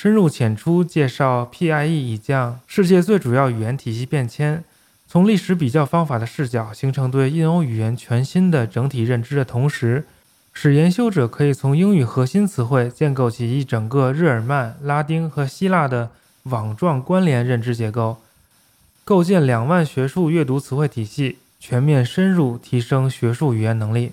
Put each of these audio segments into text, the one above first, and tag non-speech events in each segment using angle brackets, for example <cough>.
深入浅出介绍 PIE 以降世界最主要语言体系变迁，从历史比较方法的视角形成对印欧语言全新的整体认知的同时，使研修者可以从英语核心词汇建构起一整个日耳曼、拉丁和希腊的网状关联认知结构，构建两万学术阅读词汇体系，全面深入提升学术语言能力。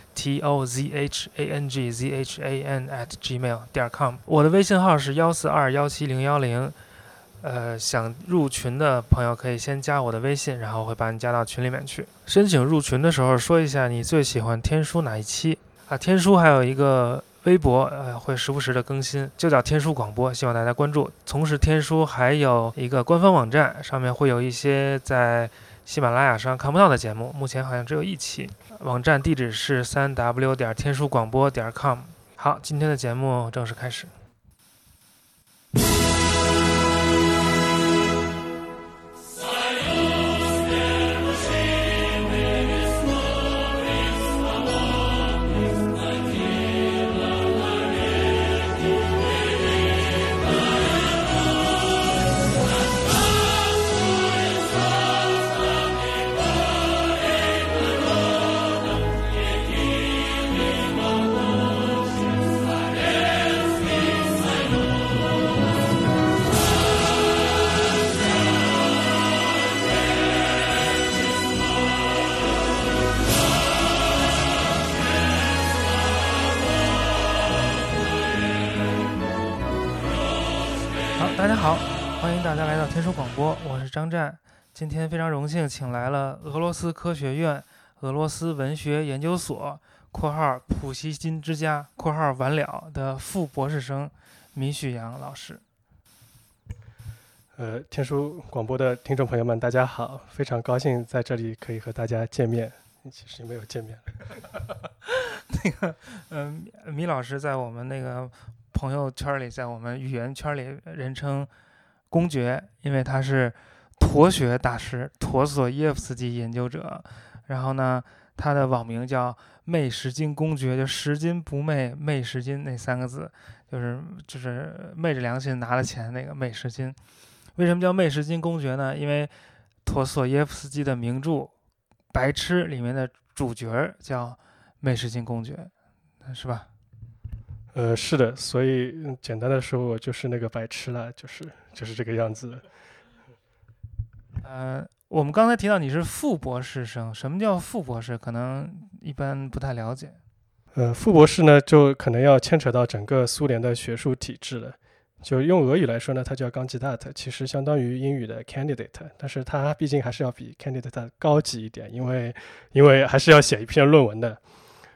T o z h a n g z h a n at gmail 点 com，我的微信号是幺四二幺七零幺零，呃，想入群的朋友可以先加我的微信，然后会把你加到群里面去。申请入群的时候说一下你最喜欢天书哪一期啊？天书还有一个微博，呃，会时不时的更新，就叫天书广播，希望大家关注。同时，天书还有一个官方网站，上面会有一些在。喜马拉雅上看不到的节目，目前好像只有一期。网站地址是三 w 点天书广播点 com。好，今天的节目正式开始。迎大家来到天书广播，我是张湛。今天非常荣幸，请来了俄罗斯科学院俄罗斯文学研究所（括号普希金之家）（括号完了）的副博士生米许阳老师。呃，天书广播的听众朋友们，大家好，非常高兴在这里可以和大家见面。其实没有见面。<laughs> 那个，嗯，米老师在我们那个。朋友圈里，在我们语言圈里，人称“公爵”，因为他是陀学大师，陀索耶夫斯基研究者。然后呢，他的网名叫“昧十金公爵”，就拾金不昧，昧十金那三个字，就是就是昧着良心拿了钱那个昧十金。为什么叫昧十金公爵呢？因为陀索耶夫斯基的名著《白痴》里面的主角叫昧十金公爵，是吧？呃，是的，所以简单的说，我就是那个白痴了，就是就是这个样子。呃，我们刚才提到你是副博士生，什么叫副博士？可能一般不太了解。呃，副博士呢，就可能要牵扯到整个苏联的学术体制了。就用俄语来说呢，它叫 kandidat，其实相当于英语的 candidate，但是它毕竟还是要比 candidate 高级一点，因为因为还是要写一篇论文的。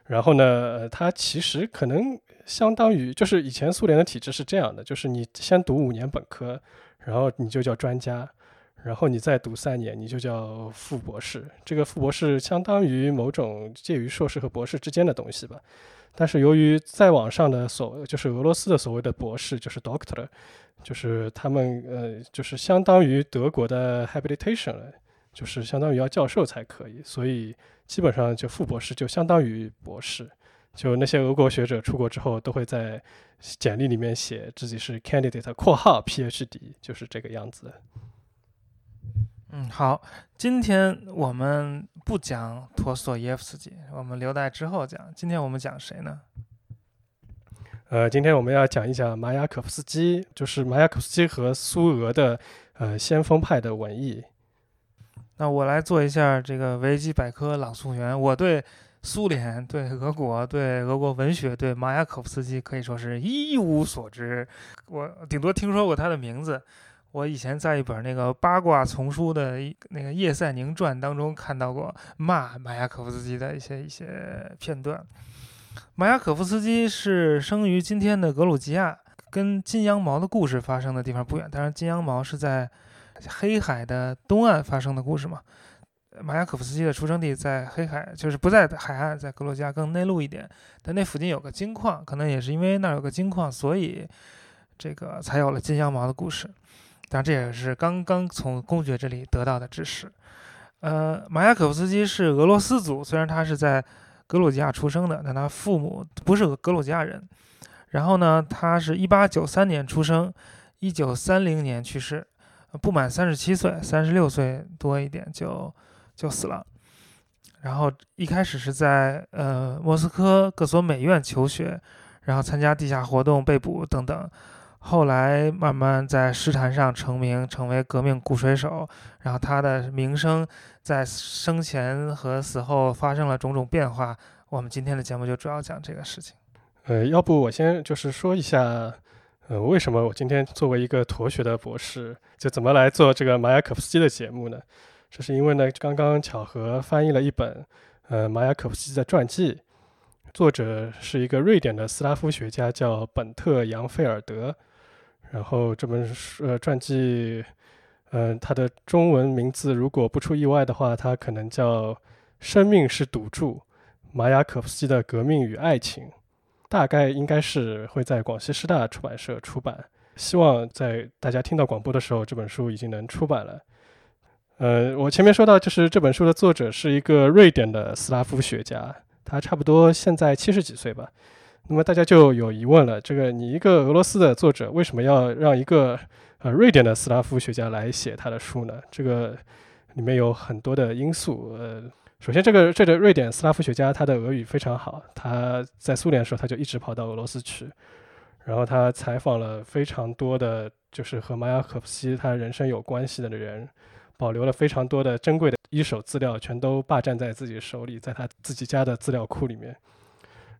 然后呢，它其实可能相当于就是以前苏联的体制是这样的，就是你先读五年本科，然后你就叫专家，然后你再读三年，你就叫副博士。这个副博士相当于某种介于硕士和博士之间的东西吧。但是由于再往上的所，就是俄罗斯的所谓的博士，就是 doctor，就是他们呃，就是相当于德国的 habilitation 了，就是相当于要教授才可以，所以基本上就副博士就相当于博士。就那些俄国学者出国之后，都会在简历里面写自己是 candidate（ 括号 PhD），就是这个样子。嗯，好，今天我们不讲陀思耶夫斯基，我们留待之后讲。今天我们讲谁呢？呃，今天我们要讲一讲马雅可夫斯基，就是马雅可夫斯基和苏俄的呃先锋派的文艺。那我来做一下这个维基百科朗诵员。我对苏联、对俄国、对俄国文学、对马雅可夫斯基可以说是一无所知，我顶多听说过他的名字。我以前在一本那个八卦丛书的那个叶赛宁传当中看到过骂马雅可夫斯基的一些一些片段。马雅可夫斯基是生于今天的格鲁吉亚，跟金羊毛的故事发生的地方不远。当然，金羊毛是在黑海的东岸发生的故事嘛。马雅可夫斯基的出生地在黑海，就是不在海岸，在格鲁吉亚更内陆一点。但那附近有个金矿，可能也是因为那儿有个金矿，所以这个才有了金羊毛的故事。当然，这也是刚刚从公爵这里得到的知识。呃，马雅可夫斯基是俄罗斯族，虽然他是在格鲁吉亚出生的，但他父母不是格鲁吉亚人。然后呢，他是一八九三年出生，一九三零年去世，不满三十七岁，三十六岁多一点就就死了。然后一开始是在呃莫斯科各所美院求学，然后参加地下活动被捕等等。后来慢慢在诗坛上成名，成为革命鼓水手。然后他的名声在生前和死后发生了种种变化。我们今天的节目就主要讲这个事情。呃，要不我先就是说一下，呃，为什么我今天作为一个陀学的博士，就怎么来做这个马雅可夫斯基的节目呢？这是因为呢，刚刚巧合翻译了一本呃马雅可夫斯基的传记，作者是一个瑞典的斯拉夫学家，叫本特·杨费尔德。然后这本书呃传记，嗯，它的中文名字如果不出意外的话，它可能叫《生命是赌注：马雅可夫斯基的革命与爱情》，大概应该是会在广西师大出版社出版。希望在大家听到广播的时候，这本书已经能出版了。呃，我前面说到，就是这本书的作者是一个瑞典的斯拉夫学家，他差不多现在七十几岁吧。那么大家就有疑问了：这个你一个俄罗斯的作者，为什么要让一个呃瑞典的斯拉夫学家来写他的书呢？这个里面有很多的因素。呃，首先，这个这个瑞典斯拉夫学家他的俄语非常好，他在苏联的时候他就一直跑到俄罗斯去，然后他采访了非常多的，就是和马雅可夫斯基他人生有关系的人，保留了非常多的珍贵的一手资料，全都霸占在自己手里，在他自己家的资料库里面。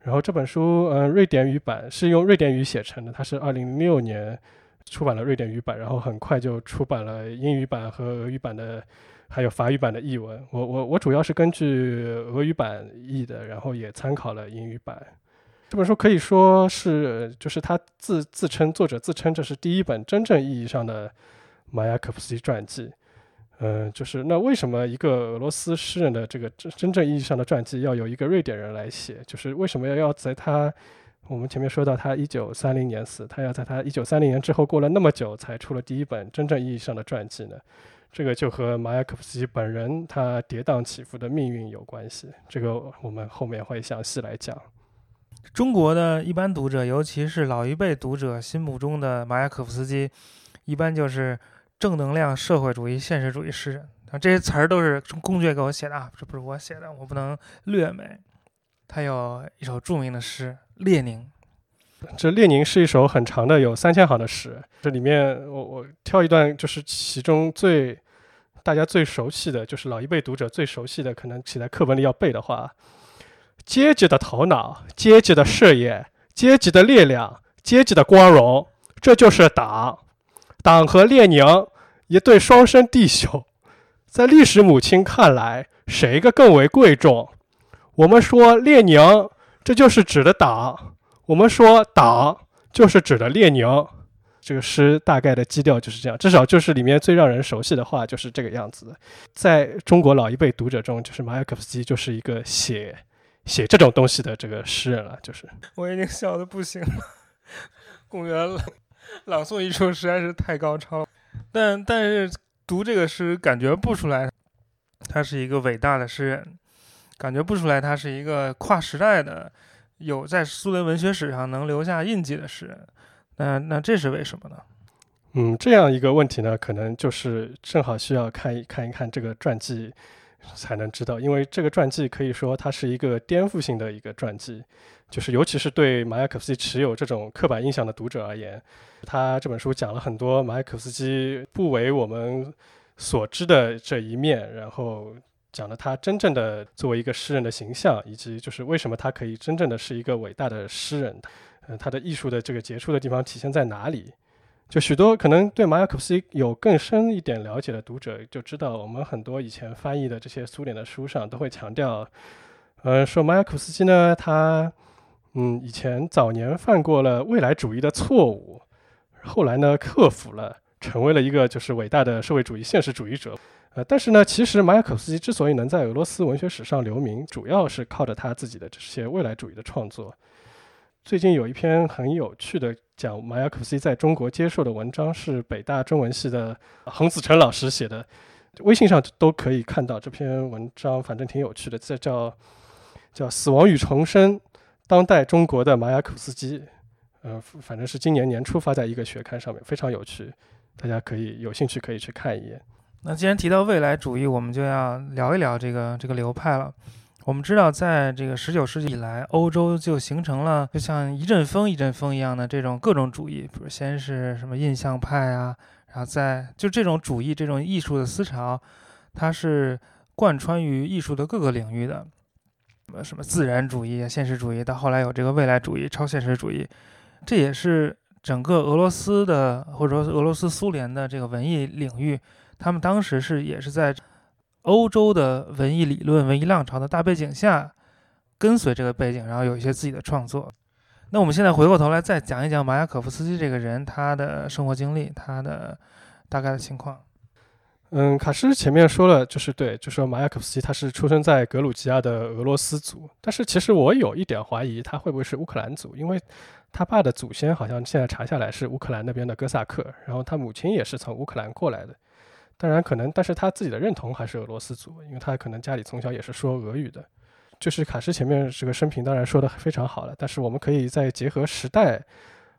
然后这本书，呃，瑞典语版是用瑞典语写成的，它是二零零六年出版了瑞典语版，然后很快就出版了英语版和俄语版的，还有法语版的译文。我我我主要是根据俄语版译的，然后也参考了英语版。这本书可以说是，就是他自自称作者自称这是第一本真正意义上的马雅可夫斯基传记。嗯，就是那为什么一个俄罗斯诗人的这个真真正意义上的传记要由一个瑞典人来写？就是为什么要要在他我们前面说到他一九三零年死，他要在他一九三零年之后过了那么久才出了第一本真正意义上的传记呢？这个就和马雅可夫斯基本人他跌宕起伏的命运有关系。这个我们后面会详细来讲。中国的一般读者，尤其是老一辈读者心目中的马雅可夫斯基，一般就是。正能量社会主义现实主义诗人啊，这些词儿都是公爵给我写的啊，这不是我写的，我不能略美。他有一首著名的诗《列宁》，这《列宁》是一首很长的，有三千行的诗。这里面我我挑一段，就是其中最大家最熟悉的就是老一辈读者最熟悉的，可能写在课本里要背的话：阶级的头脑，阶级的事业，阶级的力量，阶级的光荣。这就是党，党和列宁一对双生弟兄，在历史母亲看来，谁个更为贵重？我们说列宁，这就是指的党；我们说党，就是指的列宁。这个诗大概的基调就是这样，至少就是里面最让人熟悉的话就是这个样子。在中国老一辈读者中，就是马雅可夫斯基就是一个写写这种东西的这个诗人了。就是我已经笑得不行了，<laughs> 公园 <laughs> 朗诵一出实在是太高超了，但但是读这个诗感觉不出来，他是一个伟大的诗人，感觉不出来他是一个跨时代的，有在苏联文学史上能留下印记的诗人。那那这是为什么呢？嗯，这样一个问题呢，可能就是正好需要看一看一看这个传记才能知道，因为这个传记可以说它是一个颠覆性的一个传记，就是尤其是对马雅可夫斯基持有这种刻板印象的读者而言，他这本书讲了很多马雅可夫斯基不为我们所知的这一面，然后讲了他真正的作为一个诗人的形象，以及就是为什么他可以真正的是一个伟大的诗人。呃，他的艺术的这个杰出的地方体现在哪里？就许多可能对马雅可夫斯基有更深一点了解的读者就知道，我们很多以前翻译的这些苏联的书上都会强调，呃，说马雅可夫斯基呢，他嗯以前早年犯过了未来主义的错误，后来呢克服了，成为了一个就是伟大的社会主义现实主义者。呃，但是呢，其实马雅可夫斯基之所以能在俄罗斯文学史上留名，主要是靠着他自己的这些未来主义的创作。最近有一篇很有趣的讲马雅可夫斯基在中国接受的文章，是北大中文系的洪子成老师写的，微信上都可以看到这篇文章，反正挺有趣的。这叫叫《死亡与重生：当代中国的马雅可斯基》，呃，反正是今年年初发在一个学刊上面，非常有趣，大家可以有兴趣可以去看一眼。那既然提到未来主义，我们就要聊一聊这个这个流派了。我们知道，在这个十九世纪以来，欧洲就形成了就像一阵风一阵风一样的这种各种主义，比如先是什么印象派啊，然后再就这种主义、这种艺术的思潮，它是贯穿于艺术的各个领域的，什么什么自然主义啊、现实主义，到后来有这个未来主义、超现实主义，这也是整个俄罗斯的或者说俄罗斯苏联的这个文艺领域，他们当时是也是在。欧洲的文艺理论、文艺浪潮的大背景下，跟随这个背景，然后有一些自己的创作。那我们现在回过头来再讲一讲马雅可夫斯基这个人，他的生活经历，他的大概的情况。嗯，卡诗前面说了，就是对，就说马雅可夫斯基他是出生在格鲁吉亚的俄罗斯族，但是其实我有一点怀疑他会不会是乌克兰族，因为他爸的祖先好像现在查下来是乌克兰那边的哥萨克，然后他母亲也是从乌克兰过来的。当然可能，但是他自己的认同还是俄罗斯族，因为他可能家里从小也是说俄语的。就是卡诗前面这个生平当然说的非常好了，但是我们可以再结合时代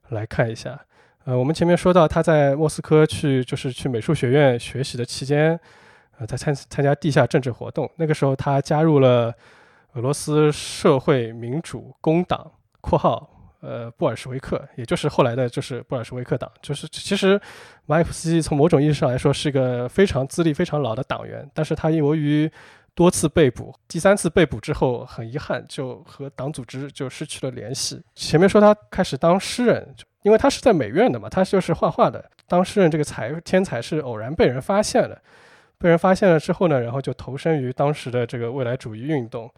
来看一下。呃，我们前面说到他在莫斯科去就是去美术学院学习的期间，呃，在参参加地下政治活动，那个时候他加入了俄罗斯社会民主工党（括号）。呃，布尔什维克，也就是后来的，就是布尔什维克党，就是其实马可夫斯基从某种意义上来说是一个非常资历非常老的党员，但是他由于多次被捕，第三次被捕之后，很遗憾就和党组织就失去了联系。前面说他开始当诗人，因为他是在美院的嘛，他就是画画的。当诗人这个才天才是偶然被人发现了，被人发现了之后呢，然后就投身于当时的这个未来主义运动。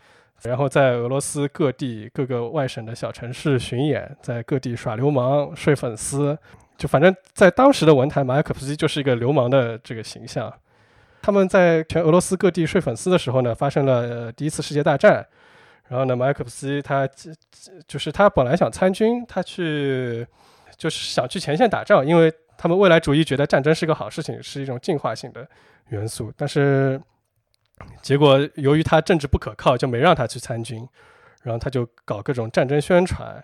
然后在俄罗斯各地各个外省的小城市巡演，在各地耍流氓、睡粉丝，就反正在当时的文坛，马雅可夫斯基就是一个流氓的这个形象。他们在全俄罗斯各地睡粉丝的时候呢，发生了第一次世界大战。然后呢，马雅可夫斯基他就是他本来想参军，他去就是想去前线打仗，因为他们未来主义觉得战争是个好事情，是一种进化性的元素，但是。结果由于他政治不可靠，就没让他去参军，然后他就搞各种战争宣传。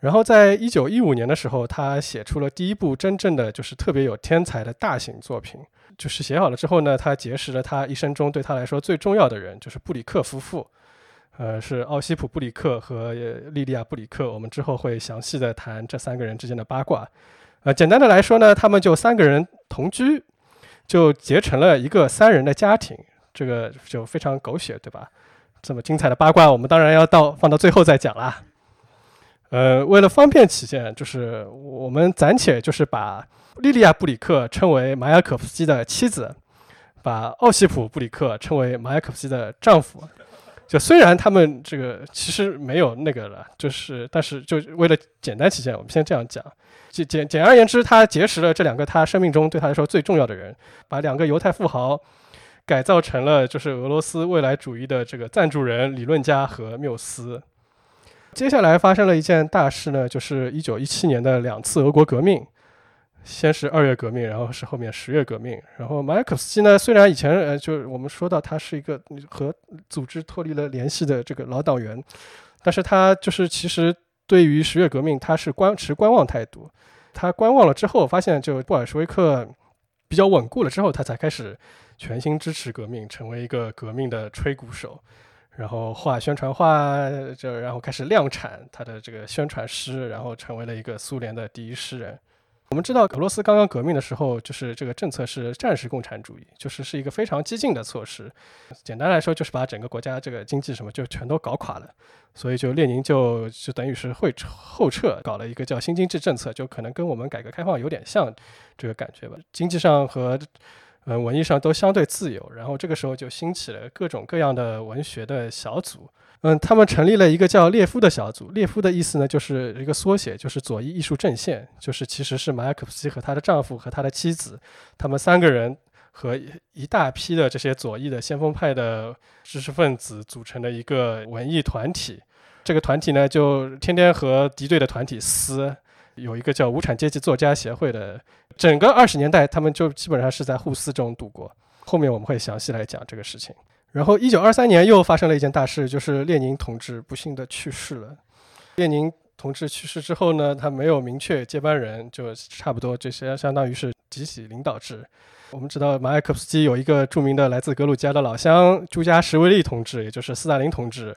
然后在一九一五年的时候，他写出了第一部真正的就是特别有天才的大型作品。就是写好了之后呢，他结识了他一生中对他来说最重要的人，就是布里克夫妇，呃，是奥西普·布里克和莉莉亚·布里克。我们之后会详细的谈这三个人之间的八卦。呃，简单的来说呢，他们就三个人同居，就结成了一个三人的家庭。这个就非常狗血，对吧？这么精彩的八卦，我们当然要到放到最后再讲啦。呃，为了方便起见，就是我们暂且就是把莉莉亚·布里克称为马雅可夫斯基的妻子，把奥西普·布里克称为马雅可夫斯基的丈夫。就虽然他们这个其实没有那个了，就是但是就为了简单起见，我们先这样讲。简简简而言之，他结识了这两个他生命中对他来说最重要的人，把两个犹太富豪改造成了就是俄罗斯未来主义的这个赞助人、理论家和缪斯。接下来发生了一件大事呢，就是一九一七年的两次俄国革命，先是二月革命，然后是后面十月革命。然后马雅可斯基呢，虽然以前呃，就我们说到他是一个和组织脱离了联系的这个老党员，但是他就是其实对于十月革命，他是观持观望态度。他观望了之后，发现就布尔什维克比较稳固了之后，他才开始全心支持革命，成为一个革命的吹鼓手，然后画宣传画，就然后开始量产他的这个宣传诗，然后成为了一个苏联的第一诗人。我们知道俄罗斯刚刚革命的时候，就是这个政策是战时共产主义，就是是一个非常激进的措施。简单来说，就是把整个国家这个经济什么就全都搞垮了。所以就列宁就就等于是会后撤，搞了一个叫新经济政策，就可能跟我们改革开放有点像这个感觉吧。经济上和呃文艺上都相对自由。然后这个时候就兴起了各种各样的文学的小组。嗯，他们成立了一个叫列夫的小组。列夫的意思呢，就是一个缩写，就是左翼艺术阵线，就是其实是马雅可夫斯基和他的丈夫和他的妻子，他们三个人和一大批的这些左翼的先锋派的知识分子组成的一个文艺团体。这个团体呢，就天天和敌对的团体撕。有一个叫无产阶级作家协会的，整个二十年代，他们就基本上是在互撕中度过。后面我们会详细来讲这个事情。然后，一九二三年又发生了一件大事，就是列宁同志不幸的去世了。列宁同志去世之后呢，他没有明确接班人，就差不多这些相当于是集体领导制。我们知道马埃克夫斯基有一个著名的来自格鲁吉亚的老乡朱加什维利同志，也就是斯大林同志。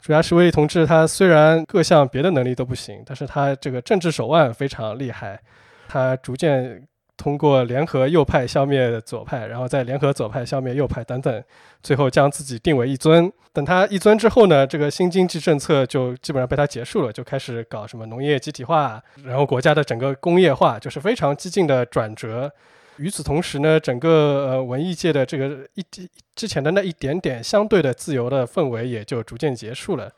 朱加什维利同志他虽然各项别的能力都不行，但是他这个政治手腕非常厉害，他逐渐。通过联合右派消灭左派，然后再联合左派消灭右派等等，最后将自己定为一尊。等他一尊之后呢，这个新经济政策就基本上被他结束了，就开始搞什么农业集体化，然后国家的整个工业化就是非常激进的转折。与此同时呢，整个呃文艺界的这个一之前的那一点点相对的自由的氛围也就逐渐结束了。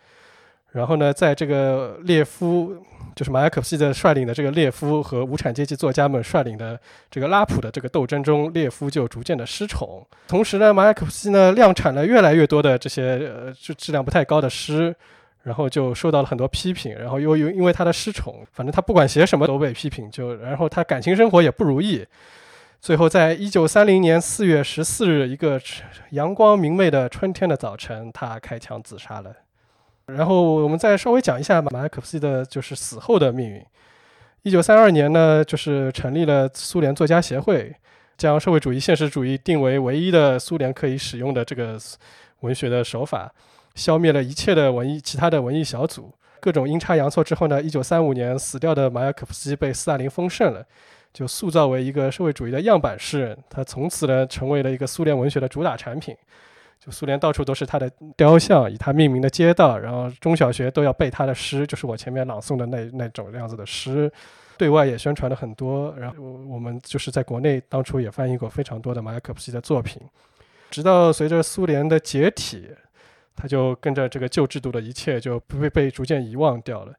然后呢，在这个列夫，就是马雅可夫斯基的率领的这个列夫和无产阶级作家们率领的这个拉普的这个斗争中，列夫就逐渐的失宠。同时呢，马雅可夫斯基呢量产了越来越多的这些呃就质量不太高的诗，然后就受到了很多批评。然后又又因为他的失宠，反正他不管写什么都被批评。就然后他感情生活也不如意。最后，在一九三零年四月十四日一个阳光明媚的春天的早晨，他开枪自杀了。然后我们再稍微讲一下马雅可夫斯基的就是死后的命运。一九三二年呢，就是成立了苏联作家协会，将社会主义现实主义定为唯一的苏联可以使用的这个文学的手法，消灭了一切的文艺其他的文艺小组。各种阴差阳错之后呢，一九三五年死掉的马雅可夫斯基被斯大林封圣了，就塑造为一个社会主义的样板诗人。他从此呢，成为了一个苏联文学的主打产品。苏联到处都是他的雕像，以他命名的街道，然后中小学都要背他的诗，就是我前面朗诵的那那种样子的诗，对外也宣传了很多。然后我们就是在国内当初也翻译过非常多的马雅可夫斯基的作品，直到随着苏联的解体，他就跟着这个旧制度的一切就被被逐渐遗忘掉了。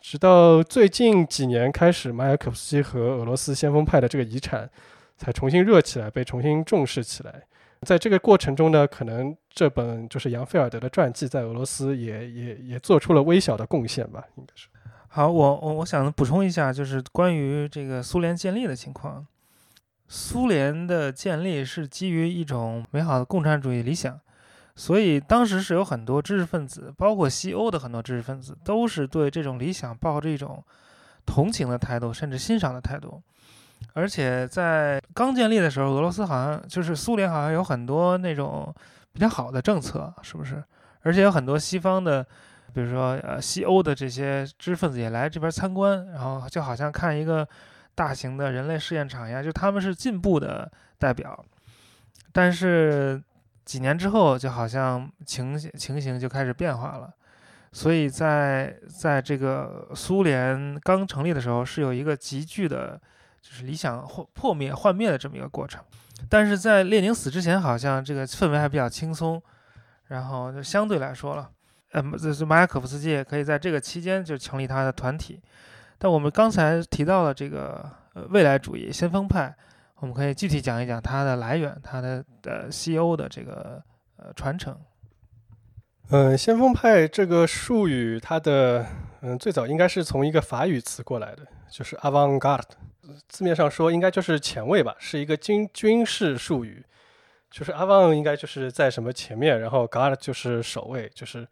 直到最近几年开始，马雅可夫斯基和俄罗斯先锋派的这个遗产才重新热起来，被重新重视起来。在这个过程中呢，可能这本就是杨菲尔德的传记，在俄罗斯也也也做出了微小的贡献吧，应该是。好，我我我想补充一下，就是关于这个苏联建立的情况。苏联的建立是基于一种美好的共产主义理想，所以当时是有很多知识分子，包括西欧的很多知识分子，都是对这种理想抱着一种同情的态度，甚至欣赏的态度。而且在刚建立的时候，俄罗斯好像就是苏联，好像有很多那种比较好的政策，是不是？而且有很多西方的，比如说呃西欧的这些知识分子也来这边参观，然后就好像看一个大型的人类试验场一样，就他们是进步的代表。但是几年之后，就好像情情形就开始变化了。所以在在这个苏联刚成立的时候，是有一个急剧的，就是理想破破灭幻灭的这么一个过程。但是在列宁死之前，好像这个氛围还比较轻松，然后就相对来说了，呃，这是马雅可夫斯基也可以在这个期间就成立他的团体。但我们刚才提到了这个呃未来主义先锋派，我们可以具体讲一讲它的来源，它的呃西欧的这个呃传承。嗯，先锋派这个术语，它的嗯最早应该是从一个法语词过来的，就是 avant-garde，字面上说应该就是前卫吧，是一个军军事术语，就是 avant 应该就是在什么前面，然后 garde 就是守卫，就是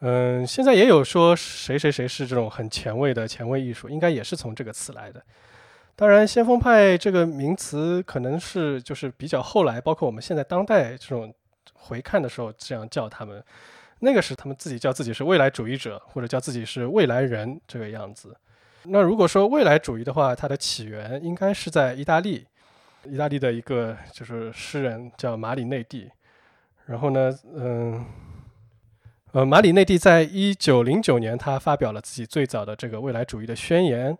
嗯现在也有说谁谁谁是这种很前卫的前卫艺术，应该也是从这个词来的。当然，先锋派这个名词可能是就是比较后来，包括我们现在当代这种回看的时候这样叫他们。那个是他们自己叫自己是未来主义者，或者叫自己是未来人这个样子。那如果说未来主义的话，它的起源应该是在意大利，意大利的一个就是诗人叫马里内蒂。然后呢，嗯，呃，马里内蒂在一九零九年他发表了自己最早的这个未来主义的宣言。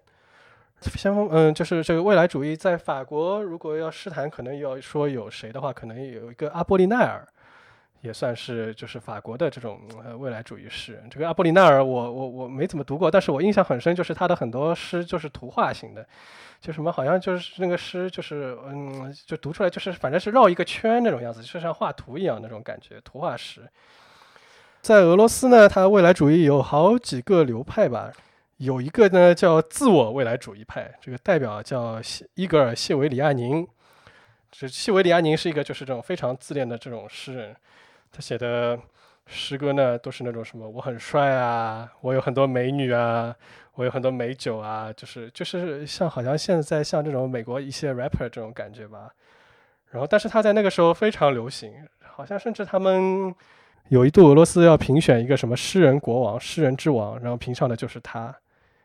先锋，嗯，就是这个未来主义在法国，如果要诗坛，可能要说有谁的话，可能有一个阿波利奈尔。也算是就是法国的这种呃未来主义诗人。这个阿波里纳尔，我我我没怎么读过，但是我印象很深，就是他的很多诗就是图画型的，就什么好像就是那个诗就是嗯，就读出来就是反正是绕一个圈那种样子，就像画图一样那种感觉，图画诗。在俄罗斯呢，他未来主义有好几个流派吧，有一个呢叫自我未来主义派，这个代表叫伊格尔谢维里亚宁。这谢维里亚宁是一个就是这种非常自恋的这种诗人。他写的诗歌呢，都是那种什么我很帅啊，我有很多美女啊，我有很多美酒啊，就是就是像好像现在像这种美国一些 rapper 这种感觉吧。然后，但是他在那个时候非常流行，好像甚至他们有一度俄罗斯要评选一个什么诗人国王、诗人之王，然后评上的就是他。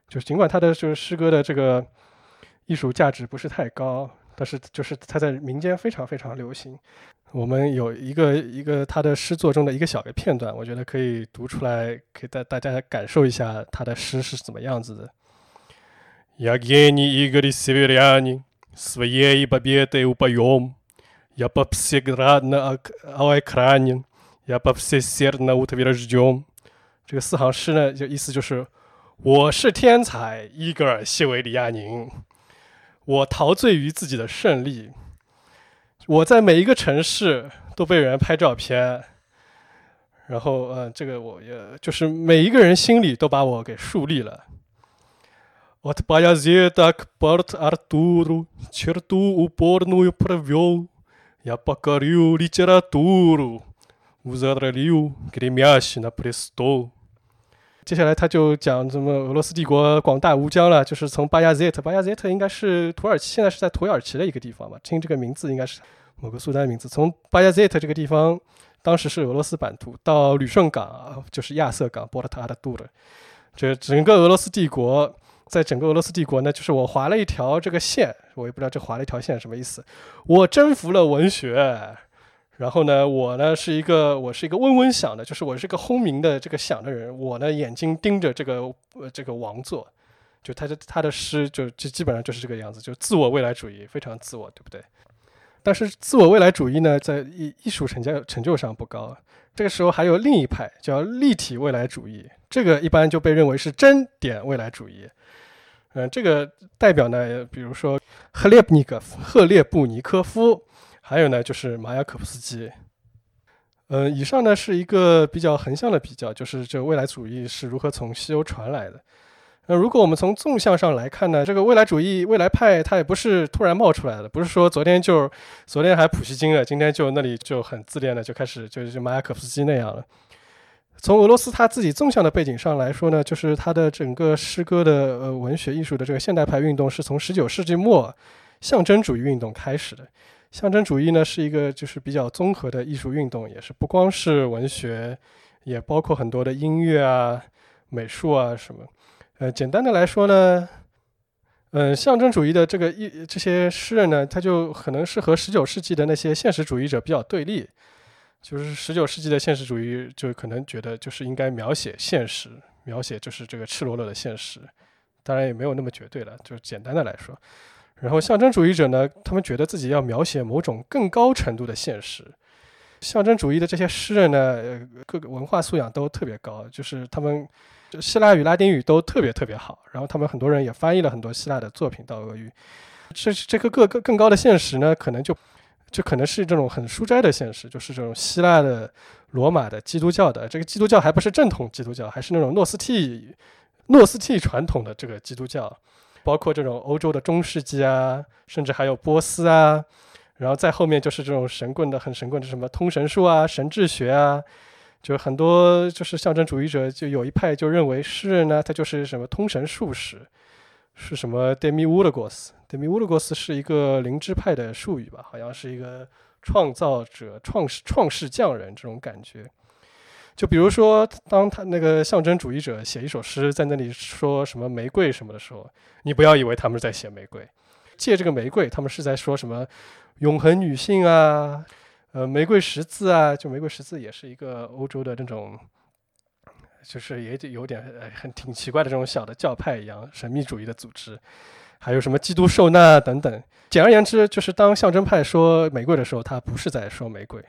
就尽管他的就是诗歌的这个艺术价值不是太高，但是就是他在民间非常非常流行。我们有一个一个他的诗作中的一个小的片段，我觉得可以读出来，可以带大家感受一下他的诗是怎么样子的。Я гений Игорь Северянин, своей победой упоем, я повсеградно оэкранен, я повсесердно утвержден。这个四行诗呢，就意思就是，我是天才伊戈尔谢维里亚宁， 我陶醉于自己的胜利。我在每一个城市都被人拍照片，然后，嗯，这个我也就是每一个人心里都把我给树立了。От боязни так порт Артуру черту упорную провел, я покорю литературу, взорвал гремящий на престол。 接下来他就讲什么俄罗斯帝国广大无疆了，就是从巴亚兹特，巴亚兹特应该是土耳其，现在是在土耳其的一个地方吧？听这个名字应该是。某个苏丹名字，从巴亚兹特这个地方，当时是俄罗斯版图，到旅顺港，就是亚瑟港，波尔塔阿杜的，这整个俄罗斯帝国，在整个俄罗斯帝国呢，就是我划了一条这个线，我也不知道这划了一条线什么意思。我征服了文学，然后呢，我呢是一个，我是一个嗡嗡响的，就是我是个轰鸣的这个响的人。我呢眼睛盯着这个呃这个王座，就他的他的诗就就基本上就是这个样子，就自我未来主义，非常自我，对不对？但是自我未来主义呢，在艺艺术成就成就上不高。这个时候还有另一派叫立体未来主义，这个一般就被认为是真点未来主义。嗯，这个代表呢，比如说赫列布尼克、赫列布尼科夫，还有呢就是马雅可夫斯基。嗯，以上呢是一个比较横向的比较，就是这未来主义是如何从西欧传来的。那如果我们从纵向上来看呢，这个未来主义、未来派，它也不是突然冒出来的，不是说昨天就昨天还普希金了，今天就那里就很自恋的就开始就是马雅可夫斯基那样了。从俄罗斯他自己纵向的背景上来说呢，就是他的整个诗歌的呃文学艺术的这个现代派运动是从十九世纪末象征主义运动开始的。象征主义呢是一个就是比较综合的艺术运动，也是不光是文学，也包括很多的音乐啊、美术啊什么。呃，简单的来说呢，嗯，象征主义的这个一这些诗人呢，他就可能是和十九世纪的那些现实主义者比较对立。就是十九世纪的现实主义，就可能觉得就是应该描写现实，描写就是这个赤裸裸的现实。当然也没有那么绝对了，就是简单的来说。然后象征主义者呢，他们觉得自己要描写某种更高程度的现实。象征主义的这些诗人呢，各个文化素养都特别高，就是他们希腊语、拉丁语都特别特别好。然后他们很多人也翻译了很多希腊的作品到俄语。这这个各个更高的现实呢，可能就就可能是这种很书斋的现实，就是这种希腊的、罗马的、基督教的。这个基督教还不是正统基督教，还是那种诺斯替诺斯替传统的这个基督教，包括这种欧洲的中世纪啊，甚至还有波斯啊。然后再后面就是这种神棍的很神棍的什么通神术啊、神智学啊，就很多就是象征主义者就有一派就认为诗人呢，他就是什么通神术士，是什么 demiurgos，demiurgos 是一个灵芝派的术语吧，好像是一个创造者、创世创世匠人这种感觉。就比如说，当他那个象征主义者写一首诗，在那里说什么玫瑰什么的时候，你不要以为他们在写玫瑰，借这个玫瑰，他们是在说什么？永恒女性啊，呃，玫瑰十字啊，就玫瑰十字也是一个欧洲的那种，就是也有点很挺奇怪的这种小的教派一样神秘主义的组织，还有什么基督受难等等。简而言之，就是当象征派说玫瑰的时候，他不是在说玫瑰。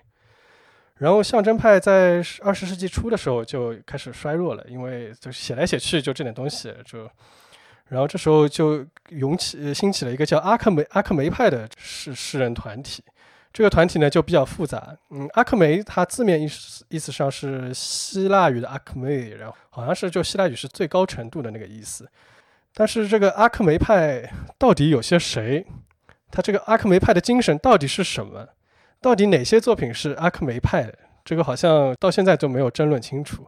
然后象征派在二十世纪初的时候就开始衰弱了，因为就写来写去就这点东西就。然后这时候就涌起、兴起了一个叫阿克梅阿克梅派的诗诗人团体。这个团体呢就比较复杂。嗯，阿克梅它字面意思意思上是希腊语的阿克梅，然后好像是就希腊语是最高程度的那个意思。但是这个阿克梅派到底有些谁？他这个阿克梅派的精神到底是什么？到底哪些作品是阿克梅派的？这个好像到现在都没有争论清楚。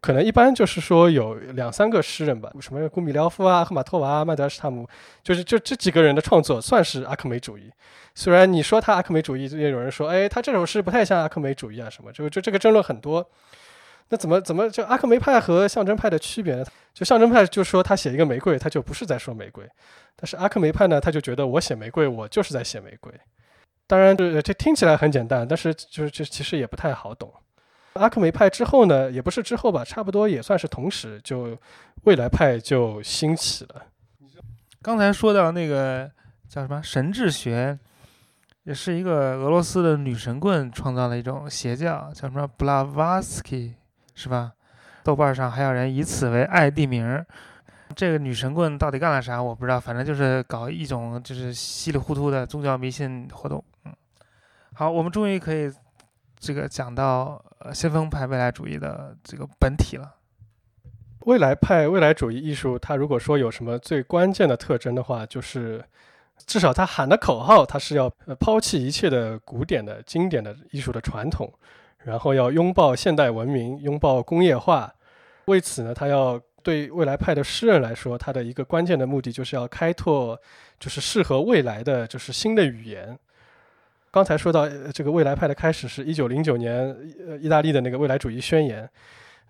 可能一般就是说有两三个诗人吧，什么古米廖夫啊、赫马托娃、曼德施塔姆，就是就这几个人的创作算是阿克梅主义。虽然你说他阿克梅主义，也有人说，哎，他这首诗不太像阿克梅主义啊什么，就就这个争论很多。那怎么怎么就阿克梅派和象征派的区别呢？就象征派就说他写一个玫瑰，他就不是在说玫瑰；但是阿克梅派呢，他就觉得我写玫瑰，我就是在写玫瑰。当然，这这听起来很简单，但是就是就其实也不太好懂。阿克梅派之后呢，也不是之后吧，差不多也算是同时，就未来派就兴起了。刚才说到那个叫什么神智学，也是一个俄罗斯的女神棍创造了一种邪教，叫什么 Blavatsky，是吧？豆瓣上还有人以此为爱地名。这个女神棍到底干了啥？我不知道，反正就是搞一种就是稀里糊涂的宗教迷信活动。好，我们终于可以。这个讲到呃先锋派未来主义的这个本体了。未来派未来主义艺术，它如果说有什么最关键的特征的话，就是至少它喊的口号，它是要抛弃一切的古典的经典的艺术的传统，然后要拥抱现代文明，拥抱工业化。为此呢，他要对未来派的诗人来说，他的一个关键的目的就是要开拓，就是适合未来的就是新的语言。刚才说到这个未来派的开始是一九零九年，呃，意大利的那个未来主义宣言。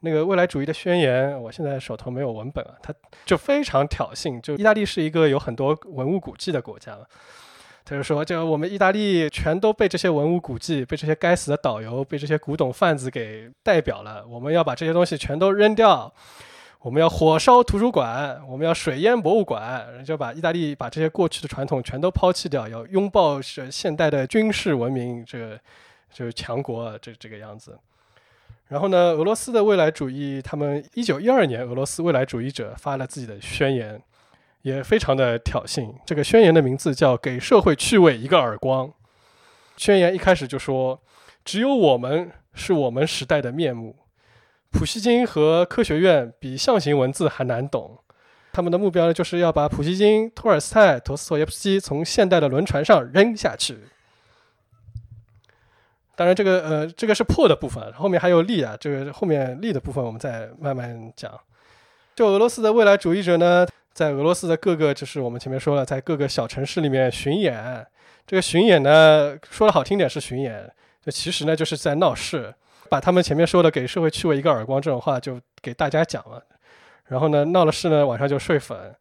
那个未来主义的宣言，我现在手头没有文本啊，它就非常挑衅。就意大利是一个有很多文物古迹的国家嘛，他就说，就我们意大利全都被这些文物古迹、被这些该死的导游、被这些古董贩子给代表了，我们要把这些东西全都扔掉。我们要火烧图书馆，我们要水淹博物馆，就把意大利把这些过去的传统全都抛弃掉，要拥抱是现代的军事文明，这个就是强国这这个样子。然后呢，俄罗斯的未来主义，他们一九一二年，俄罗斯未来主义者发了自己的宣言，也非常的挑衅。这个宣言的名字叫《给社会趣味一个耳光》。宣言一开始就说：“只有我们是我们时代的面目。”普希金和科学院比象形文字还难懂，他们的目标呢，就是要把普希金、托尔斯泰、陀思妥耶夫斯基从现代的轮船上扔下去。当然，这个呃，这个是破的部分，后面还有立啊，这个后面立的部分我们再慢慢讲。就俄罗斯的未来主义者呢，在俄罗斯的各个，就是我们前面说了，在各个小城市里面巡演。这个巡演呢，说的好听点是巡演，就其实呢，就是在闹事。把他们前面说的“给社会趣味一个耳光”这种话就给大家讲了，然后呢，闹了事呢，晚上就睡粉。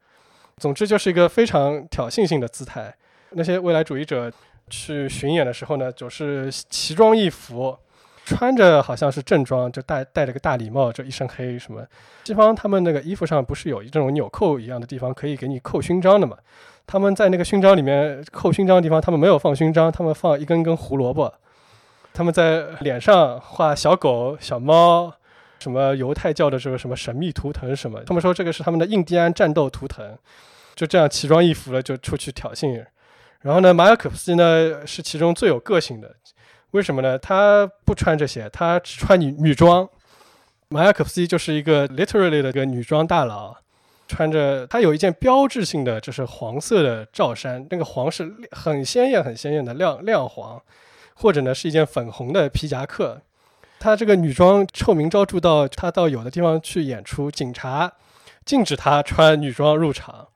总之就是一个非常挑衅性的姿态。那些未来主义者去巡演的时候呢，总是奇装异服，穿着好像是正装，就戴戴着个大礼帽，就一身黑什么。西方他们那个衣服上不是有这种纽扣一样的地方可以给你扣勋章的嘛？他们在那个勋章里面扣勋章的地方，他们没有放勋章，他们放一根根胡萝卜。他们在脸上画小狗、小猫，什么犹太教的这个什么神秘图腾什么，他们说这个是他们的印第安战斗图腾，就这样奇装异服了就出去挑衅。然后呢，马雅可夫斯基呢是其中最有个性的，为什么呢？他不穿这些，他只穿女女装。马雅可夫斯基就是一个 literally 的一个女装大佬，穿着他有一件标志性的就是黄色的罩衫，那个黄是很鲜艳、很鲜艳的亮亮黄。或者呢，是一件粉红的皮夹克。她这个女装臭名昭著到她到有的地方去演出，警察禁止她穿女装入场。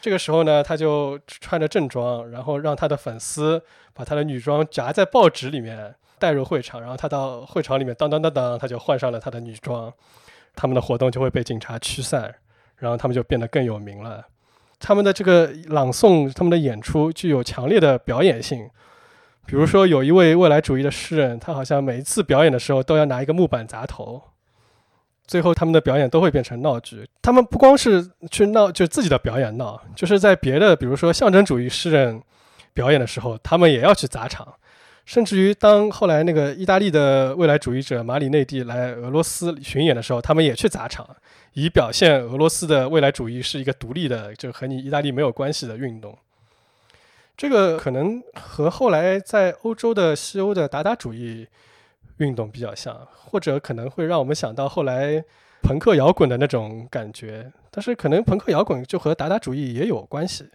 这个时候呢，她就穿着正装，然后让她的粉丝把她的女装夹在报纸里面带入会场，然后她到会场里面当当当当，她就换上了她的女装。他们的活动就会被警察驱散，然后他们就变得更有名了。他们的这个朗诵，他们的演出具有强烈的表演性。比如说，有一位未来主义的诗人，他好像每一次表演的时候都要拿一个木板砸头，最后他们的表演都会变成闹剧。他们不光是去闹，就自己的表演闹，就是在别的，比如说象征主义诗人表演的时候，他们也要去砸场。甚至于当后来那个意大利的未来主义者马里内蒂来俄罗斯巡演的时候，他们也去砸场，以表现俄罗斯的未来主义是一个独立的，就和你意大利没有关系的运动。这个可能和后来在欧洲的西欧的达达主义运动比较像，或者可能会让我们想到后来朋克摇滚的那种感觉。但是可能朋克摇滚就和达达主义也有关系。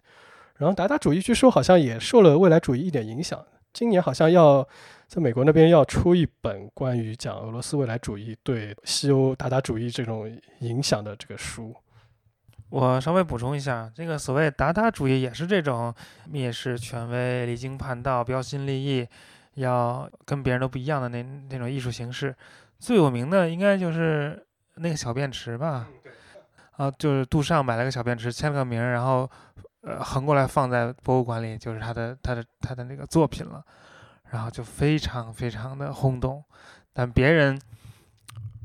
然后达达主义据说好像也受了未来主义一点影响。今年好像要在美国那边要出一本关于讲俄罗斯未来主义对西欧达达主义这种影响的这个书。我稍微补充一下，这个所谓达达主义也是这种蔑视权威、离经叛道、标新立异，要跟别人都不一样的那那种艺术形式。最有名的应该就是那个小便池吧？啊，就是杜尚买了个小便池，签了个名，然后呃横过来放在博物馆里，就是他的他的他的那个作品了，然后就非常非常的轰动。但别人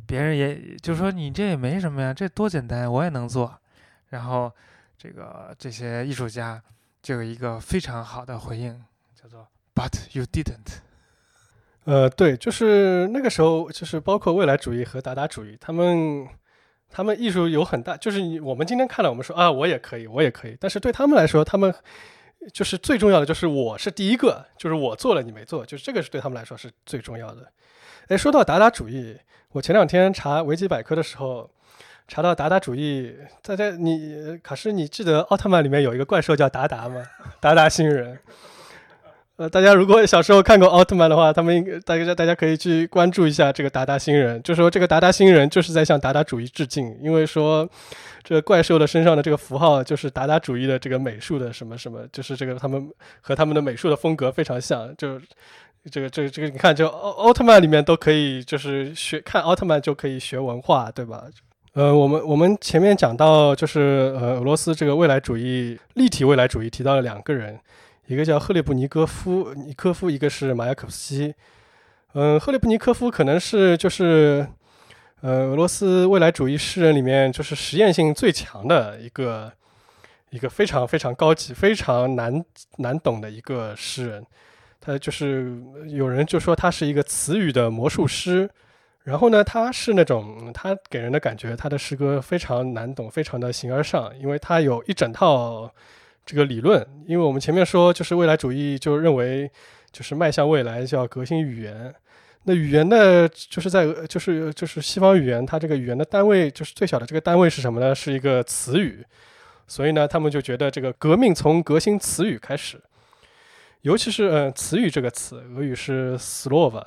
别人也就说你这也没什么呀，这多简单呀，我也能做。然后，这个这些艺术家就有一个非常好的回应，叫做 “But you didn't”。呃，对，就是那个时候，就是包括未来主义和达达主义，他们他们艺术有很大，就是我们今天看了，我们说啊，我也可以，我也可以，但是对他们来说，他们就是最重要的，就是我是第一个，就是我做了，你没做，就是这个是对他们来说是最重要的。哎，说到达达主义，我前两天查维基百科的时候。查到达达主义，大家你可是你记得奥特曼里面有一个怪兽叫达达吗？<laughs> 达达星人。呃，大家如果小时候看过奥特曼的话，他们应该大家大家可以去关注一下这个达达星人，就说这个达达星人就是在向达达主义致敬，因为说这个怪兽的身上的这个符号就是达达主义的这个美术的什么什么，就是这个他们和他们的美术的风格非常像，就这个这个这个你看，就奥奥特曼里面都可以就是学看奥特曼就可以学文化，对吧？呃，我们我们前面讲到，就是呃，俄罗斯这个未来主义立体未来主义提到了两个人，一个叫赫列布尼戈夫尼科夫，一个是马雅可夫斯基。嗯，赫列布尼科夫可能是就是呃俄罗斯未来主义诗人里面就是实验性最强的一个一个非常非常高级、非常难难懂的一个诗人。他就是有人就说他是一个词语的魔术师。然后呢，他是那种他给人的感觉，他的诗歌非常难懂，非常的形而上，因为他有一整套这个理论。因为我们前面说，就是未来主义就认为，就是迈向未来就要革新语言。那语言呢，就是在 <laughs> 就是就是西方语言，它这个语言的单位就是最小的这个单位是什么呢？是一个词语。所以呢，他们就觉得这个革命从革新词语开始，尤其是嗯，词语这个词，俄语是 slova。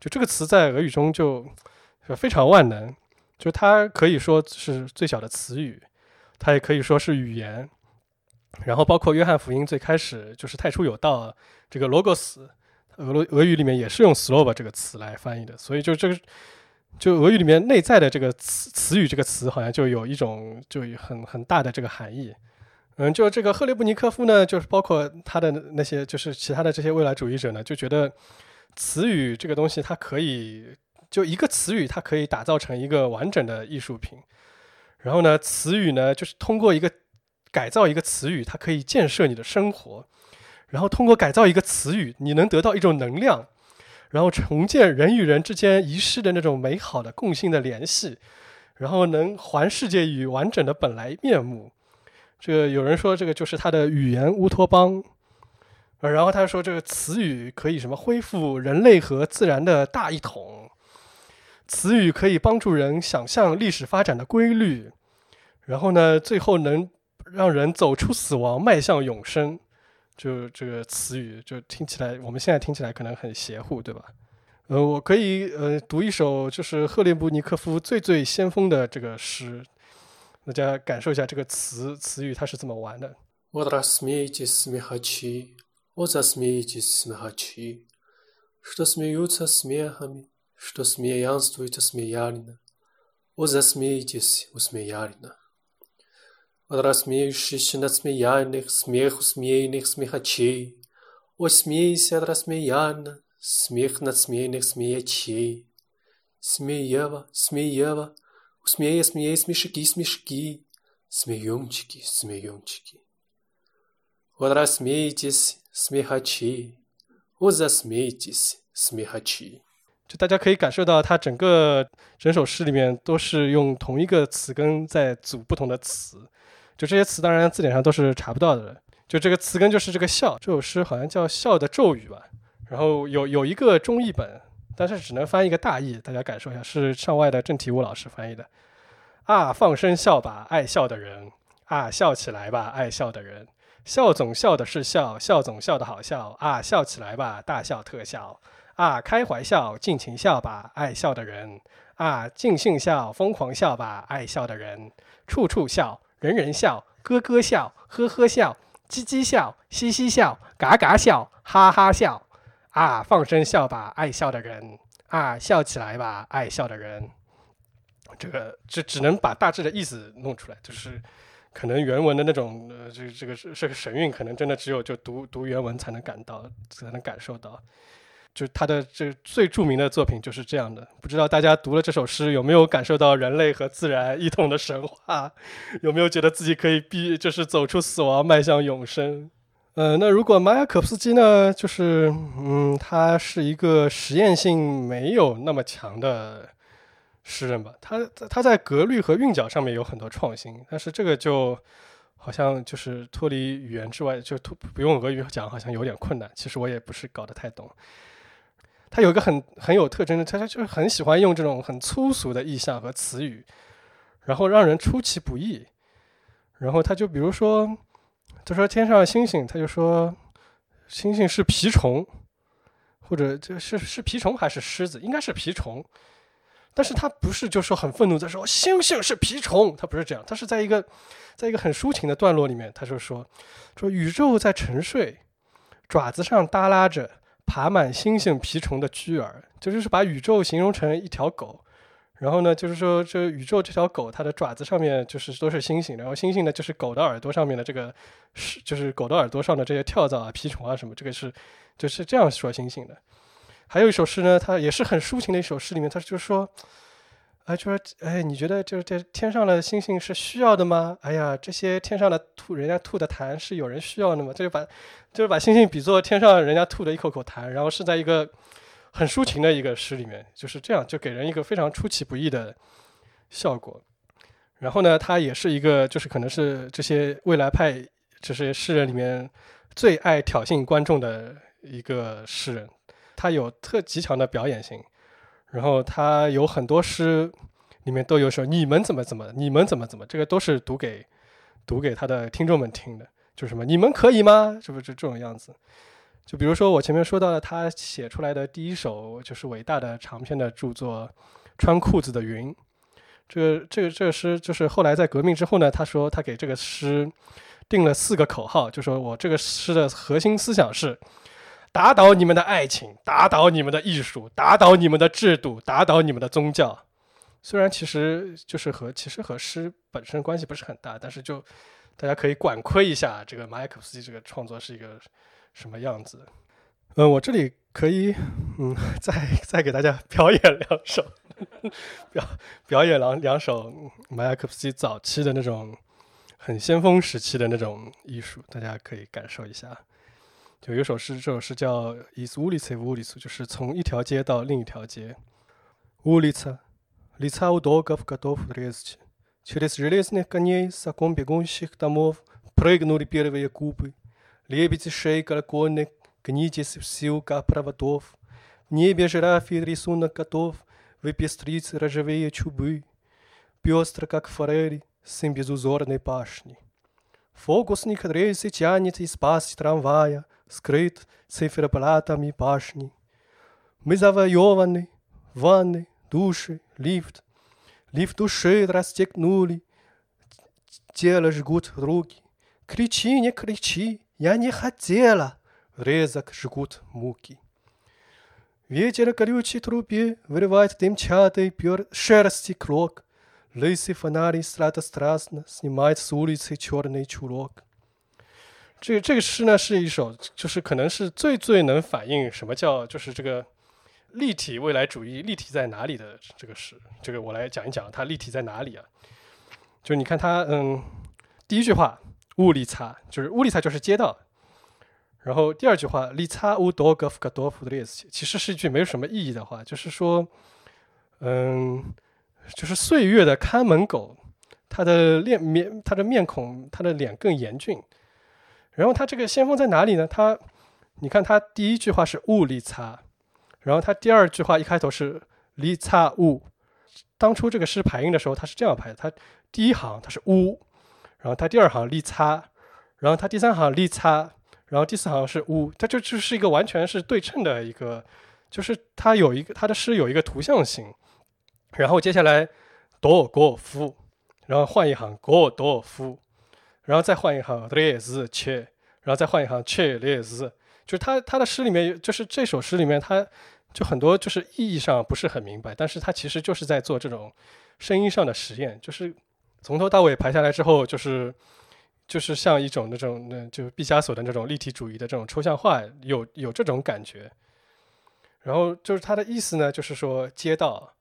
就这个词在俄语中就非常万能，就它可以说是最小的词语，它也可以说是语言。然后包括约翰福音最开始就是太初有道这个 logos，俄罗俄语里面也是用 slova 这个词来翻译的。所以就这个就俄语里面内在的这个词词语这个词好像就有一种就很很大的这个含义。嗯，就这个赫列布尼科夫呢，就是包括他的那些就是其他的这些未来主义者呢，就觉得。词语这个东西，它可以就一个词语，它可以打造成一个完整的艺术品。然后呢，词语呢，就是通过一个改造一个词语，它可以建设你的生活。然后通过改造一个词语，你能得到一种能量，然后重建人与人之间遗失的那种美好的共性的联系，然后能还世界以完整的本来面目。这个有人说，这个就是他的语言乌托邦。然后他说，这个词语可以什么恢复人类和自然的大一统，词语可以帮助人想象历史发展的规律，然后呢，最后能让人走出死亡，迈向永生。就这个词语，就听起来，我们现在听起来可能很邪乎，对吧？呃，我可以呃读一首，就是赫列布尼科夫最最先锋的这个诗，大家感受一下这个词词语它是怎么玩的。Оза смеетесь, смехачи, что смеются смехами, что смеянствуете смеяльно. О, засмейтесь, усмеяльно. Рассмеющийся над смеяльных, смех усмеянных смехачей. О, смейся рассмеянно, смех над смеянных смеячей. Смеева, смеева, усмея, смея, смешки, смешки, смеемчики, смеемчики. Вот рассмейтесь, смехачи, о засмейтесь, смехачи。就大家可以感受到，它整个整首诗里面都是用同一个词根在组不同的词。就这些词，当然字典上都是查不到的。就这个词根就是这个笑，这首诗好像叫《笑的咒语》吧。然后有有一个中译本，但是只能翻一个大意，大家感受一下，是上外的郑体武老师翻译的。啊，放声笑吧，爱笑的人！啊，笑起来吧，爱笑的人！ 笑总笑的是笑，笑总笑的好笑啊！笑起来吧，大笑特笑啊！开怀笑，尽情笑吧，爱笑的人啊！尽兴笑，疯狂笑吧，爱笑的人。处处笑，人人笑，咯咯笑，呵呵笑，叽叽笑，嘻嘻笑，嘎嘎笑，哈哈笑啊！放声笑吧，爱笑的人啊！笑起来吧，爱笑的人。这个这只能把大致的意思弄出来，就是。可能原文的那种，呃，这这个是是个神韵，可能真的只有就读读原文才能感到，才能感受到。就他的这最著名的作品就是这样的。不知道大家读了这首诗有没有感受到人类和自然一统的神话？有没有觉得自己可以避，就是走出死亡，迈向永生？呃，那如果马雅可夫斯基呢？就是，嗯，他是一个实验性没有那么强的。诗人吧，他他在格律和韵脚上面有很多创新，但是这个就好像就是脱离语言之外，就脱不用俄语讲，好像有点困难。其实我也不是搞得太懂。他有一个很很有特征的，他他就是很喜欢用这种很粗俗的意象和词语，然后让人出其不意。然后他就比如说，他说天上的星星，他就说星星是蜱虫，或者这是是蜱虫还是狮子？应该是蜱虫。但是他不是就说很愤怒在说星星是蜱虫，他不是这样，他是在一个，在一个很抒情的段落里面，他就说，说宇宙在沉睡，爪子上耷拉着爬满星星蜱虫的蛆儿，就是把宇宙形容成一条狗，然后呢，就是说这宇宙这条狗它的爪子上面就是都是星星，然后星星呢就是狗的耳朵上面的这个是就是狗的耳朵上的这些跳蚤啊、蜱虫啊什么，这个是就是这样说星星的。还有一首诗呢，它也是很抒情的一首诗，里面他就说，哎，就说，哎，你觉得就是这天上的星星是需要的吗？哎呀，这些天上的吐人家吐的痰是有人需要的吗？这就把就是把星星比作天上人家吐的一口口痰，然后是在一个很抒情的一个诗里面，就是这样，就给人一个非常出其不意的效果。然后呢，他也是一个，就是可能是这些未来派这些诗人里面最爱挑衅观众的一个诗人。他有特极强的表演性，然后他有很多诗里面都有说你们怎么怎么，你们怎么怎么，这个都是读给读给他的听众们听的，就是什么你们可以吗？是不是这种样子？就比如说我前面说到了他写出来的第一首就是伟大的长篇的著作《穿裤子的云》，这个这个这个诗就是后来在革命之后呢，他说他给这个诗定了四个口号，就说我这个诗的核心思想是。打倒你们的爱情，打倒你们的艺术，打倒你们的制度，打倒你们的宗教。虽然其实就是和其实和诗本身关系不是很大，但是就大家可以管窥一下这个马雅可夫斯基这个创作是一个什么样子。嗯，我这里可以，嗯，<laughs> 再再给大家表演两首，<laughs> 表表演两两首马雅可夫斯基早期的那种很先锋时期的那种艺术，大家可以感受一下。就有首诗，这首诗叫《伊斯乌里茨乌里苏》，就是从一条街到另一条街。乌里茨，里茨乌多格夫格多夫的日子去，через железных коней с окон бегущих домов прыгнули первые губы, лебеди шей колокольных, гнитесь в силка проводов. В небе жирафий рисунок готов, выпестрить рожевые чубы, пестро, как форели, сын безузорной башни. Фокусник рельсы тянет из пасти трамвая, скрыт циферблатами башни. Мы завоеваны, ванны, души, лифт. Лифт души расстегнули, тело жгут руки. Кричи, не кричи, я не хотела, врезок жгут муки. Ветер колючей трубе вырывает дымчатый пер шерсти крок. Лысый фонарь сладострастно снимает с улицы черный чулок. 这这个诗呢，是一首，就是可能是最最能反映什么叫就是这个立体未来主义立体在哪里的这个诗。这个我来讲一讲它立体在哪里啊？就你看它，嗯，第一句话乌里擦，就是乌里擦就是街道。然后第二句话里擦乌多格夫格多夫的列斯，其实是一句没有什么意义的话，就是说，嗯，就是岁月的看门狗，他的脸面，他的面孔，他的脸更严峻。然后他这个先锋在哪里呢？他，你看他第一句话是物理擦，然后他第二句话一开头是理擦物。当初这个诗排音的时候，他是这样排的：他第一行他是乌，然后他第二行里擦，然后他第三行里擦，然后第四行是乌。它就就是一个完全是对称的一个，就是它有一个它的诗有一个图像性。然后接下来多过夫，然后换一行过多夫。然后再换一行列字切，然后再换一行切列字，就是他他的诗里面，就是这首诗里面，他就很多就是意义上不是很明白，但是他其实就是在做这种声音上的实验，就是从头到尾排下来之后，就是就是像一种那种那就毕加索的那种立体主义的这种抽象画，有有这种感觉。然后就是他的意思呢，就是说街道。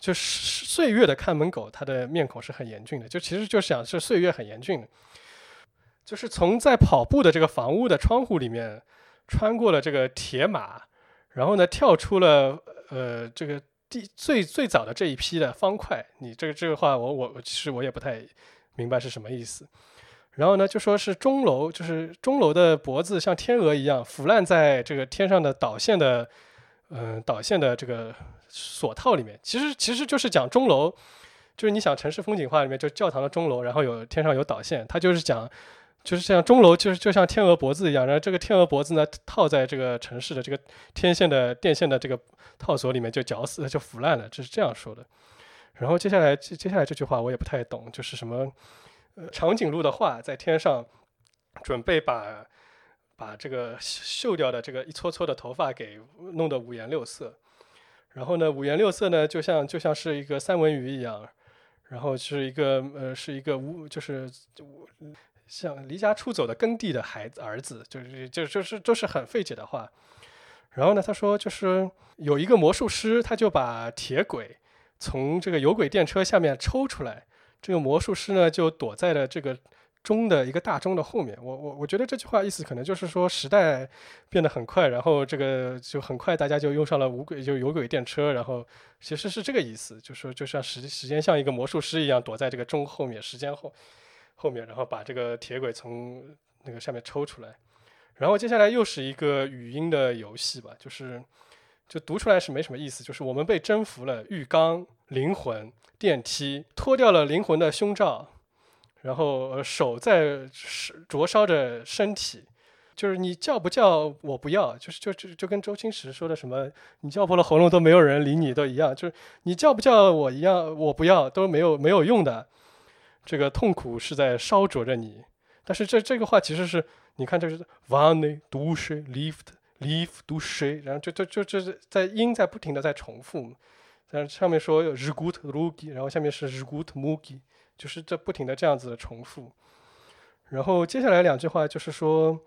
就是岁月的看门狗，他的面孔是很严峻的。就其实就想是岁月很严峻的，就是从在跑步的这个房屋的窗户里面穿过了这个铁马，然后呢跳出了呃这个第最最早的这一批的方块。你这个这个话我我其实我也不太明白是什么意思。然后呢就说是钟楼，就是钟楼的脖子像天鹅一样腐烂在这个天上的导线的嗯导线的这个。锁套里面其实其实就是讲钟楼，就是你想城市风景画里面就教堂的钟楼，然后有天上有导线，它就是讲就是像钟楼就是就像天鹅脖子一样，然后这个天鹅脖子呢套在这个城市的这个天线的电线的这个套索里面就绞死了就腐烂了，这是这样说的。然后接下来接接下来这句话我也不太懂，就是什么呃长颈鹿的话在天上准备把把这个锈掉的这个一撮撮的头发给弄得五颜六色。然后呢，五颜六色呢，就像就像是一个三文鱼一样，然后是一个呃，是一个无就是像离家出走的耕地的孩子儿子，就是就就是都是很费解的话。然后呢，他说就是有一个魔术师，他就把铁轨从这个有轨电车下面抽出来，这个魔术师呢就躲在了这个。钟的一个大钟的后面，我我我觉得这句话意思可能就是说时代变得很快，然后这个就很快大家就用上了无轨就有轨电车，然后其实是这个意思，就说就像时时间像一个魔术师一样躲在这个钟后面，时间后后面，然后把这个铁轨从那个下面抽出来，然后接下来又是一个语音的游戏吧，就是就读出来是没什么意思，就是我们被征服了浴缸、灵魂、电梯，脱掉了灵魂的胸罩。然后手在灼烧着身体，就是你叫不叫我不要，就是就就就跟周星驰说的什么你叫破了喉咙都没有人理你都一样，就是你叫不叫我一样，我不要都没有没有用的，这个痛苦是在烧灼着你。但是这这个话其实是你看这是 vane duše lift lift duše，然后就就就这是在音在不停的在重复，但是上面说 rgut rugi，然后下面是 rgut mugi。就是这不停的这样子的重复，然后接下来两句话就是说，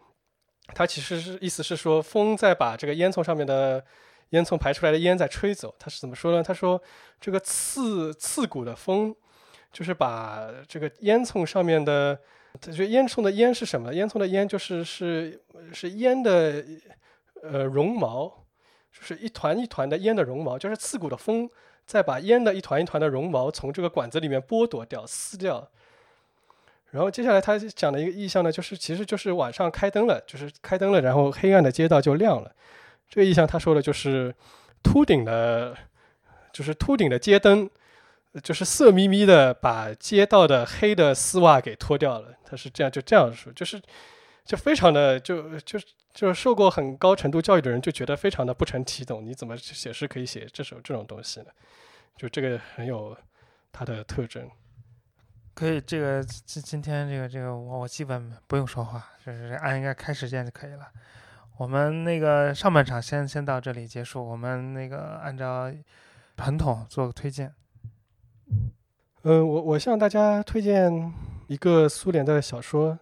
它其实是意思是说，风在把这个烟囱上面的烟囱排出来的烟在吹走。他是怎么说呢？他说这个刺刺骨的风，就是把这个烟囱上面的，这烟囱的烟是什么？烟囱的烟就是是是烟的呃绒毛，就是一团一团的烟的绒毛，就是刺骨的风再把烟的一团一团的绒毛从这个管子里面剥夺掉、撕掉。然后接下来他讲的一个意象呢，就是其实就是晚上开灯了，就是开灯了，然后黑暗的街道就亮了。这个意象他说的就是秃顶的，就是秃顶的街灯，就是色眯眯的把街道的黑的丝袜给脱掉了。他是这样就这样说，就是就非常的就就就受过很高程度教育的人就觉得非常的不成体统。你怎么写诗可以写这首这种东西呢？就这个很有它的特征。可以，这个今今天这个这个我我基本不用说话，就是按一个开时间就可以了。我们那个上半场先先到这里结束，我们那个按照传统做个推荐。嗯，我我向大家推荐一个苏联的小说，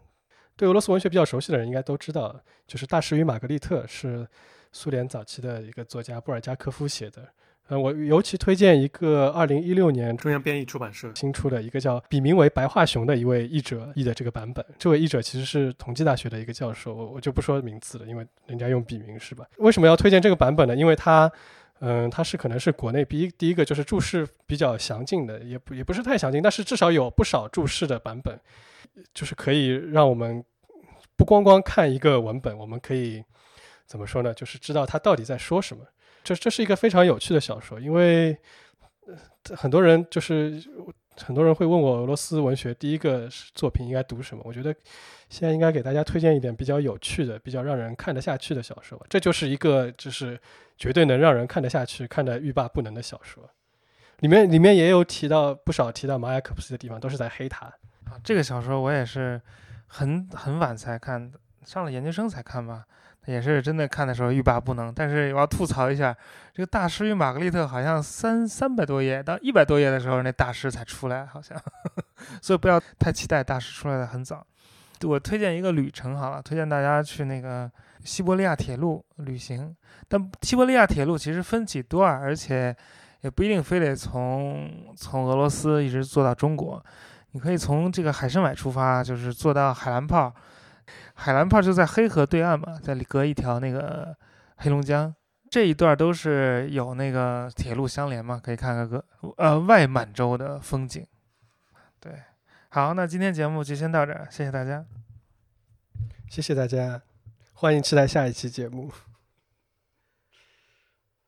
对俄罗斯文学比较熟悉的人应该都知道，就是《大师与玛格丽特》，是苏联早期的一个作家布尔加科夫写的。呃，我尤其推荐一个二零一六年中央编译出版社新出的一个叫笔名为白桦熊的一位译者译的这个版本。这位译者其实是同济大学的一个教授，我我就不说名字了，因为人家用笔名是吧？为什么要推荐这个版本呢？因为他，嗯，它是可能是国内第一第一个就是注释比较详尽的，也不也不是太详尽，但是至少有不少注释的版本，就是可以让我们不光光看一个文本，我们可以怎么说呢？就是知道他到底在说什么。这这是一个非常有趣的小说，因为很多人就是很多人会问我俄罗斯文学第一个作品应该读什么？我觉得现在应该给大家推荐一点比较有趣的、比较让人看得下去的小说。这就是一个就是绝对能让人看得下去、看得欲罢不能的小说。里面里面也有提到不少提到马雅可夫斯的地方，都是在黑他。这个小说我也是很很晚才看，上了研究生才看吧。也是真的看的时候欲罢不能，但是我要吐槽一下，这个大师与玛格丽特好像三三百多页到一百多页的时候，那大师才出来，好像，<laughs> 所以不要太期待大师出来的很早。我推荐一个旅程好了，推荐大家去那个西伯利亚铁路旅行。但西伯利亚铁路其实分几段，而且也不一定非得从从俄罗斯一直坐到中国，你可以从这个海参崴出发，就是坐到海兰泡。海兰泡就在黑河对岸嘛，在隔一条那个黑龙江，这一段都是有那个铁路相连嘛，可以看看个呃外满洲的风景。对，好，那今天节目就先到这儿，谢谢大家，谢谢大家，欢迎期待下一期节目。